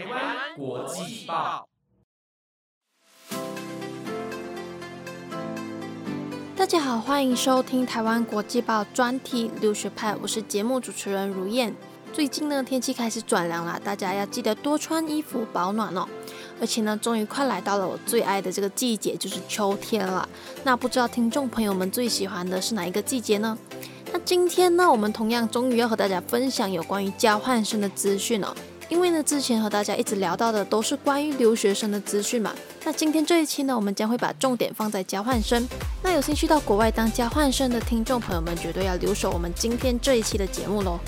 台湾国际报大家好，欢迎收听台湾国际报专题留学派，我是节目主持人如燕。最近呢，天气开始转凉了，大家要记得多穿衣服保暖哦。而且呢，终于快来到了我最爱的这个季节，就是秋天了。那不知道听众朋友们最喜欢的是哪一个季节呢？那今天呢，我们同样终于要和大家分享有关于交换生的资讯哦。因为呢，之前和大家一直聊到的都是关于留学生的资讯嘛。那今天这一期呢，我们将会把重点放在交换生。那有兴趣到国外当交换生的听众朋友们，绝对要留守我们今天这一期的节目喽。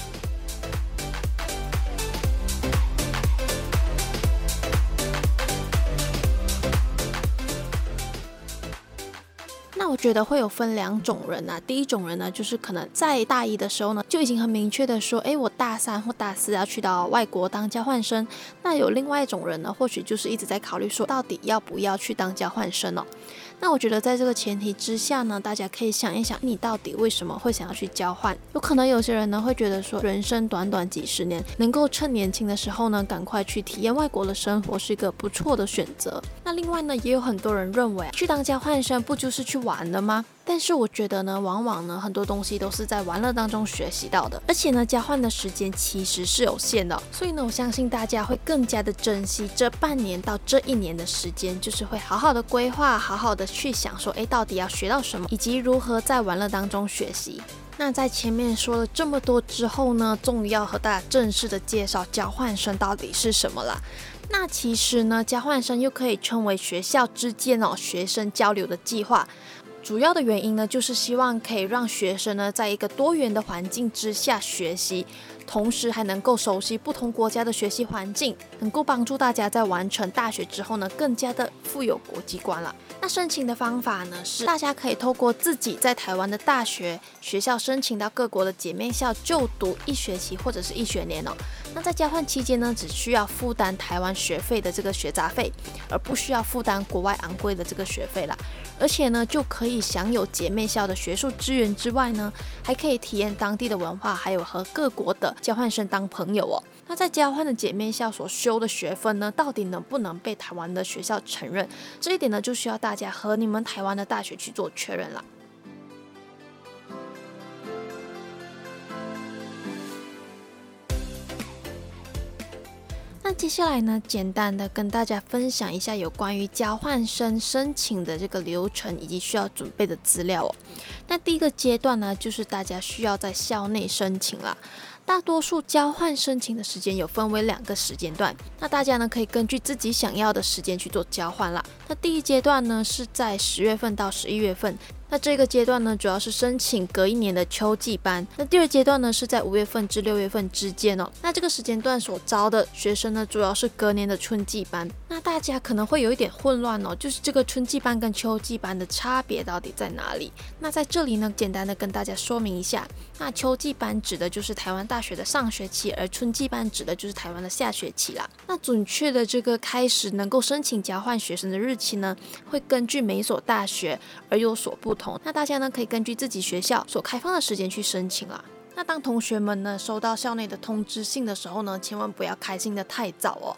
觉得会有分两种人啊，第一种人呢，就是可能在大一的时候呢，就已经很明确的说，哎，我大三或大四要去到外国当交换生。那有另外一种人呢，或许就是一直在考虑说，到底要不要去当交换生呢。那我觉得在这个前提之下呢，大家可以想一想，你到底为什么会想要去交换？有可能有些人呢会觉得说，人生短短几十年，能够趁年轻的时候呢，赶快去体验外国的生活，是一个不错的选择。那另外呢，也有很多人认为，去当交换生不就是去玩的吗？但是我觉得呢，往往呢，很多东西都是在玩乐当中学习到的，而且呢，交换的时间其实是有限的，所以呢，我相信大家会更加的珍惜这半年到这一年的时间，就是会好好的规划，好好的去想说，哎，到底要学到什么，以及如何在玩乐当中学习。那在前面说了这么多之后呢，终于要和大家正式的介绍交换生到底是什么了。那其实呢，交换生又可以称为学校之间哦学生交流的计划。主要的原因呢，就是希望可以让学生呢，在一个多元的环境之下学习，同时还能够熟悉不同国家的学习环境，能够帮助大家在完成大学之后呢，更加的富有国际观了。那申请的方法呢，是大家可以透过自己在台湾的大学学校申请到各国的姐妹校就读一学期或者是一学年哦。那在交换期间呢，只需要负担台湾学费的这个学杂费，而不需要负担国外昂贵的这个学费了。而且呢，就可以享有姐妹校的学术资源之外呢，还可以体验当地的文化，还有和各国的交换生当朋友哦。那在交换的姐妹校所修的学分呢，到底能不能被台湾的学校承认？这一点呢，就需要大家和你们台湾的大学去做确认了。那接下来呢，简单的跟大家分享一下有关于交换生申请的这个流程以及需要准备的资料哦。那第一个阶段呢，就是大家需要在校内申请啦。大多数交换申请的时间有分为两个时间段，那大家呢可以根据自己想要的时间去做交换啦。那第一阶段呢是在十月份到十一月份。那这个阶段呢，主要是申请隔一年的秋季班。那第二阶段呢，是在五月份至六月份之间哦。那这个时间段所招的学生呢，主要是隔年的春季班。那大家可能会有一点混乱哦，就是这个春季班跟秋季班的差别到底在哪里？那在这里呢，简单的跟大家说明一下。那秋季班指的就是台湾大学的上学期，而春季班指的就是台湾的下学期啦。那准确的这个开始能够申请交换学生的日期呢，会根据每所大学而有所不同。那大家呢可以根据自己学校所开放的时间去申请啦。那当同学们呢收到校内的通知信的时候呢，千万不要开心的太早哦。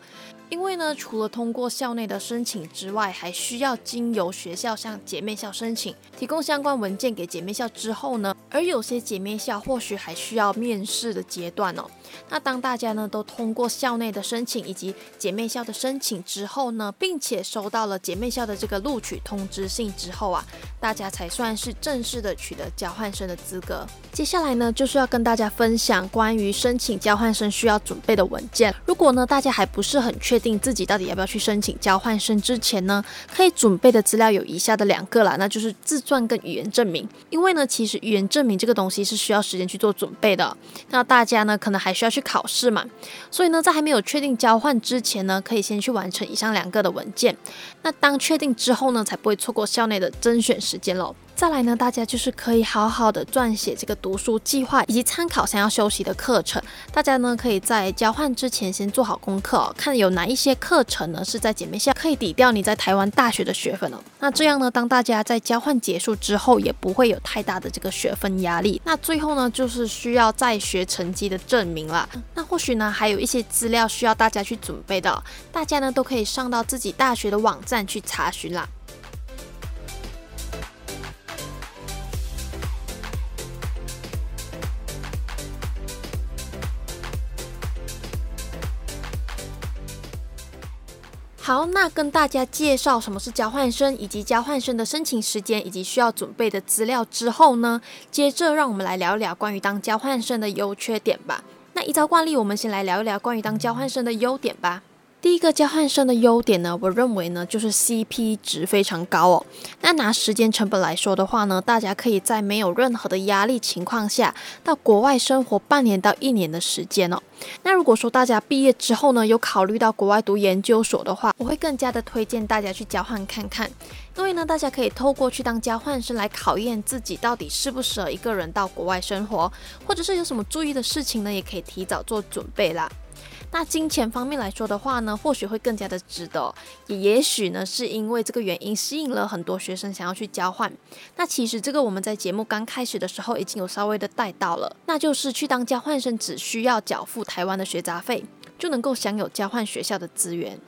因为呢，除了通过校内的申请之外，还需要经由学校向姐妹校申请，提供相关文件给姐妹校之后呢，而有些姐妹校或许还需要面试的阶段哦。那当大家呢都通过校内的申请以及姐妹校的申请之后呢，并且收到了姐妹校的这个录取通知信之后啊，大家才算是正式的取得交换生的资格。接下来呢，就是要跟大家分享关于申请交换生需要准备的文件。如果呢大家还不是很确定自己到底要不要去申请交换生之前呢，可以准备的资料有以下的两个啦，那就是自传跟语言证明。因为呢，其实语言证明这个东西是需要时间去做准备的。那大家呢可能还需要去考试嘛，所以呢，在还没有确定交换之前呢，可以先去完成以上两个的文件。那当确定之后呢，才不会错过校内的甄选时间喽。再来呢，大家就是可以好好的撰写这个读书计划，以及参考想要修习的课程。大家呢可以在交换之前先做好功课哦，看有哪一些课程呢是在姐妹校可以抵掉你在台湾大学的学分哦。那这样呢，当大家在交换结束之后，也不会有太大的这个学分压力。那最后呢，就是需要在学成绩的证明啦。那或许呢，还有一些资料需要大家去准备的，大家呢都可以上到自己大学的网站去查询啦。好，那跟大家介绍什么是交换生，以及交换生的申请时间，以及需要准备的资料之后呢，接着让我们来聊一聊关于当交换生的优缺点吧。那依照惯例，我们先来聊一聊关于当交换生的优点吧。第一个交换生的优点呢，我认为呢就是 CP 值非常高哦。那拿时间成本来说的话呢，大家可以在没有任何的压力情况下，到国外生活半年到一年的时间哦。那如果说大家毕业之后呢，有考虑到国外读研究所的话，我会更加的推荐大家去交换看看，因为呢，大家可以透过去当交换生来考验自己到底适不适合一个人到国外生活，或者是有什么注意的事情呢，也可以提早做准备啦。那金钱方面来说的话呢，或许会更加的值得，也也许呢是因为这个原因吸引了很多学生想要去交换。那其实这个我们在节目刚开始的时候已经有稍微的带到了，那就是去当交换生只需要缴付台湾的学杂费，就能够享有交换学校的资源。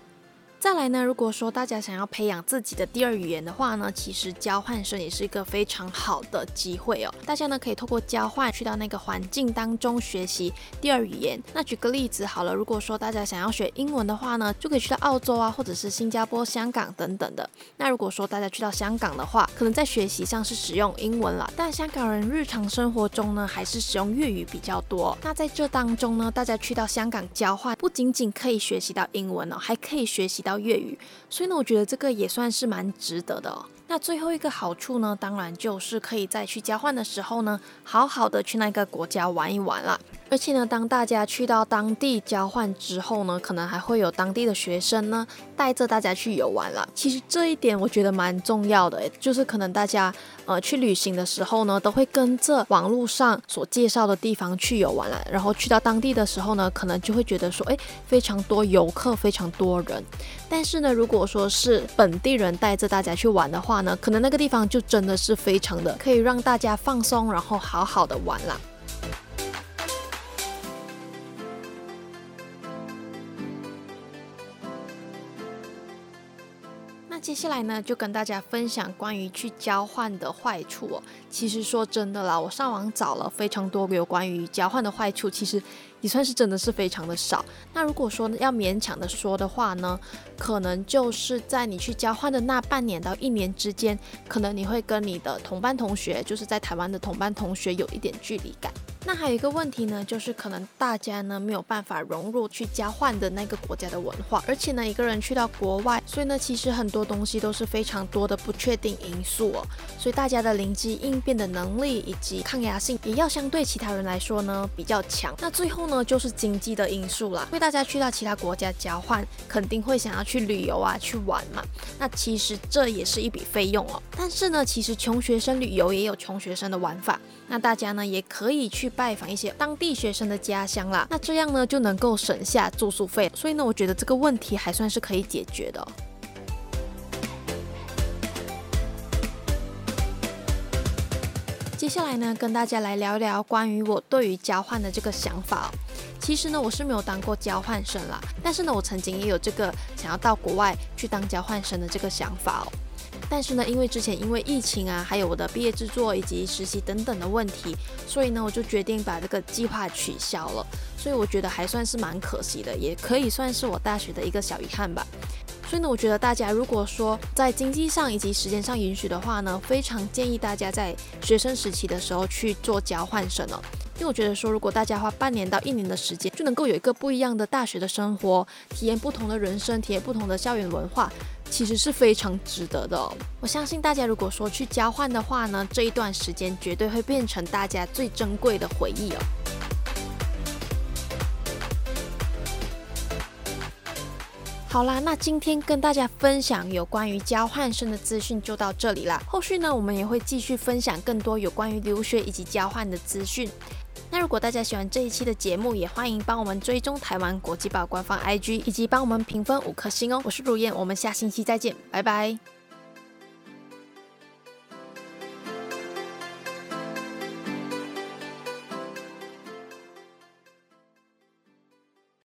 再来呢，如果说大家想要培养自己的第二语言的话呢，其实交换生也是一个非常好的机会哦。大家呢可以透过交换去到那个环境当中学习第二语言。那举个例子好了，如果说大家想要学英文的话呢，就可以去到澳洲啊，或者是新加坡、香港等等的。那如果说大家去到香港的话，可能在学习上是使用英文了，但香港人日常生活中呢还是使用粤语比较多。那在这当中呢，大家去到香港交换，不仅仅可以学习到英文哦，还可以学习到粤语，所以呢，我觉得这个也算是蛮值得的。那最后一个好处呢，当然就是可以在去交换的时候呢，好好的去那个国家玩一玩了。而且呢，当大家去到当地交换之后呢，可能还会有当地的学生呢带着大家去游玩了。其实这一点我觉得蛮重要的，就是可能大家呃去旅行的时候呢，都会跟着网络上所介绍的地方去游玩了，然后去到当地的时候呢，可能就会觉得说，哎，非常多游客，非常多人。但是呢，如果说是本地人带着大家去玩的话呢，可能那个地方就真的是非常的可以让大家放松，然后好好的玩了那。接下来呢，就跟大家分享关于去交换的坏处哦。其实说真的啦，我上网找了非常多有关于交换的坏处，其实也算是真的是非常的少。那如果说要勉强的说的话呢，可能就是在你去交换的那半年到一年之间，可能你会跟你的同班同学，就是在台湾的同班同学有一点距离感。那还有一个问题呢，就是可能大家呢没有办法融入去交换的那个国家的文化，而且呢一个人去到国外，所以呢其实很多东西都是非常多的不确定因素哦，所以大家的灵机应变的能力以及抗压性也要相对其他人来说呢比较强。那最后呢就是经济的因素啦，因为大家去到其他国家交换，肯定会想要去旅游啊去玩嘛，那其实这也是一笔费用哦。但是呢其实穷学生旅游也有穷学生的玩法，那大家呢也可以去。拜访一些当地学生的家乡啦，那这样呢就能够省下住宿费，所以呢，我觉得这个问题还算是可以解决的。接下来呢，跟大家来聊聊关于我对于交换的这个想法。其实呢，我是没有当过交换生啦，但是呢，我曾经也有这个想要到国外去当交换生的这个想法哦。但是呢，因为之前因为疫情啊，还有我的毕业制作以及实习等等的问题，所以呢，我就决定把这个计划取消了。所以我觉得还算是蛮可惜的，也可以算是我大学的一个小遗憾吧。所以呢，我觉得大家如果说在经济上以及时间上允许的话呢，非常建议大家在学生时期的时候去做交换生哦。因为我觉得说，如果大家花半年到一年的时间，就能够有一个不一样的大学的生活，体验不同的人生，体验不同的校园文化。其实是非常值得的。我相信大家如果说去交换的话呢，这一段时间绝对会变成大家最珍贵的回忆哦。好啦，那今天跟大家分享有关于交换生的资讯就到这里啦。后续呢，我们也会继续分享更多有关于留学以及交换的资讯。如果大家喜欢这一期的节目，也欢迎帮我们追踪台湾国际报官方 IG，以及帮我们评分五颗星哦。我是如燕，我们下星期再见，拜拜。